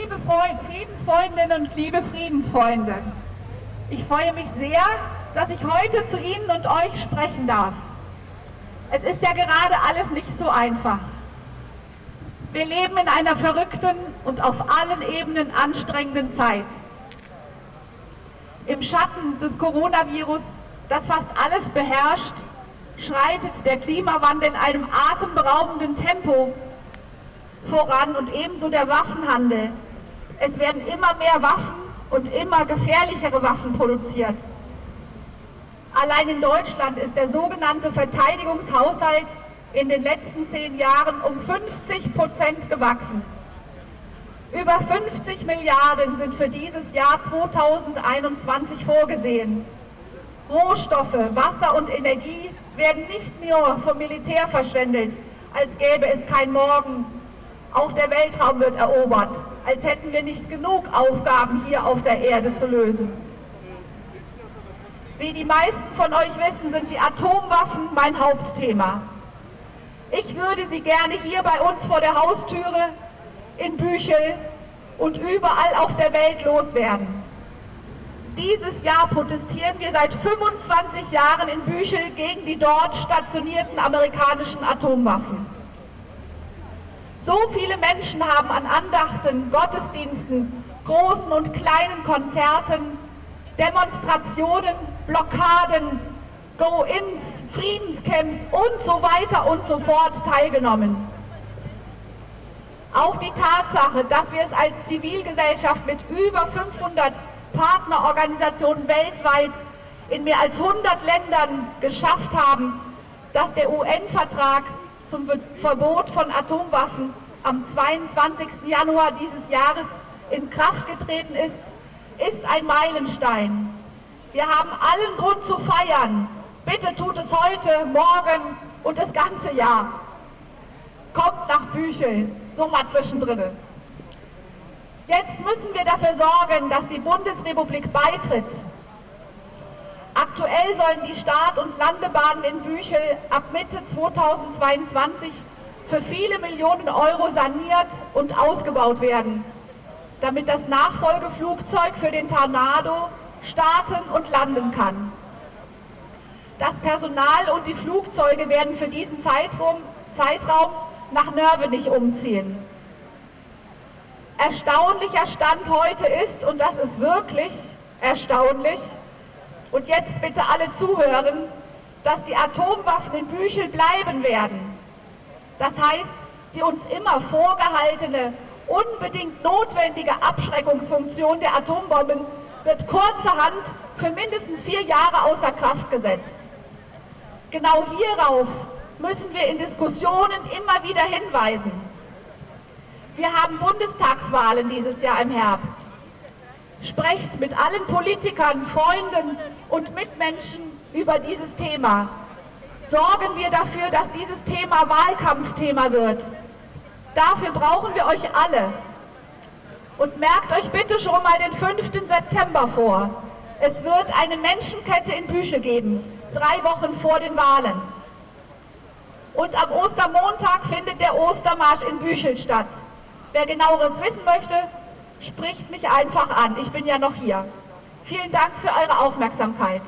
Liebe Freund, Friedensfreundinnen und liebe Friedensfreunde, ich freue mich sehr, dass ich heute zu Ihnen und euch sprechen darf. Es ist ja gerade alles nicht so einfach. Wir leben in einer verrückten und auf allen Ebenen anstrengenden Zeit. Im Schatten des Coronavirus, das fast alles beherrscht, schreitet der Klimawandel in einem atemberaubenden Tempo voran und ebenso der Waffenhandel. Es werden immer mehr Waffen und immer gefährlichere Waffen produziert. Allein in Deutschland ist der sogenannte Verteidigungshaushalt in den letzten zehn Jahren um 50 Prozent gewachsen. Über 50 Milliarden sind für dieses Jahr 2021 vorgesehen. Rohstoffe, Wasser und Energie werden nicht nur vom Militär verschwendet, als gäbe es kein Morgen. Auch der Weltraum wird erobert, als hätten wir nicht genug Aufgaben hier auf der Erde zu lösen. Wie die meisten von euch wissen, sind die Atomwaffen mein Hauptthema. Ich würde sie gerne hier bei uns vor der Haustüre, in Büchel und überall auf der Welt loswerden. Dieses Jahr protestieren wir seit 25 Jahren in Büchel gegen die dort stationierten amerikanischen Atomwaffen. So viele Menschen haben an Andachten, Gottesdiensten, großen und kleinen Konzerten, Demonstrationen, Blockaden, Go-ins, Friedenscamps und so weiter und so fort teilgenommen. Auch die Tatsache, dass wir es als Zivilgesellschaft mit über 500 Partnerorganisationen weltweit in mehr als 100 Ländern geschafft haben, dass der UN-Vertrag zum Verbot von Atomwaffen am 22. Januar dieses Jahres in Kraft getreten ist, ist ein Meilenstein. Wir haben allen Grund zu feiern. Bitte tut es heute, morgen und das ganze Jahr. Kommt nach Büchel, so mal zwischendrin. Jetzt müssen wir dafür sorgen, dass die Bundesrepublik beitritt. Aktuell sollen die Start- und Landebahnen in Büchel ab Mitte 2022 für viele Millionen Euro saniert und ausgebaut werden, damit das Nachfolgeflugzeug für den Tornado starten und landen kann. Das Personal und die Flugzeuge werden für diesen Zeitraum, Zeitraum nach Nörvenich umziehen. Erstaunlicher Stand heute ist, und das ist wirklich erstaunlich, und jetzt bitte alle zuhören, dass die Atomwaffen in Büchel bleiben werden. Das heißt, die uns immer vorgehaltene, unbedingt notwendige Abschreckungsfunktion der Atombomben wird kurzerhand für mindestens vier Jahre außer Kraft gesetzt. Genau hierauf müssen wir in Diskussionen immer wieder hinweisen. Wir haben Bundestagswahlen dieses Jahr im Herbst. Sprecht mit allen Politikern, Freunden und Mitmenschen über dieses Thema. Sorgen wir dafür, dass dieses Thema Wahlkampfthema wird. Dafür brauchen wir euch alle. Und merkt euch bitte schon mal den 5. September vor. Es wird eine Menschenkette in Büche geben, drei Wochen vor den Wahlen. Und am Ostermontag findet der Ostermarsch in Büchel statt. Wer genaueres wissen möchte, spricht mich einfach an. Ich bin ja noch hier. Vielen Dank für eure Aufmerksamkeit.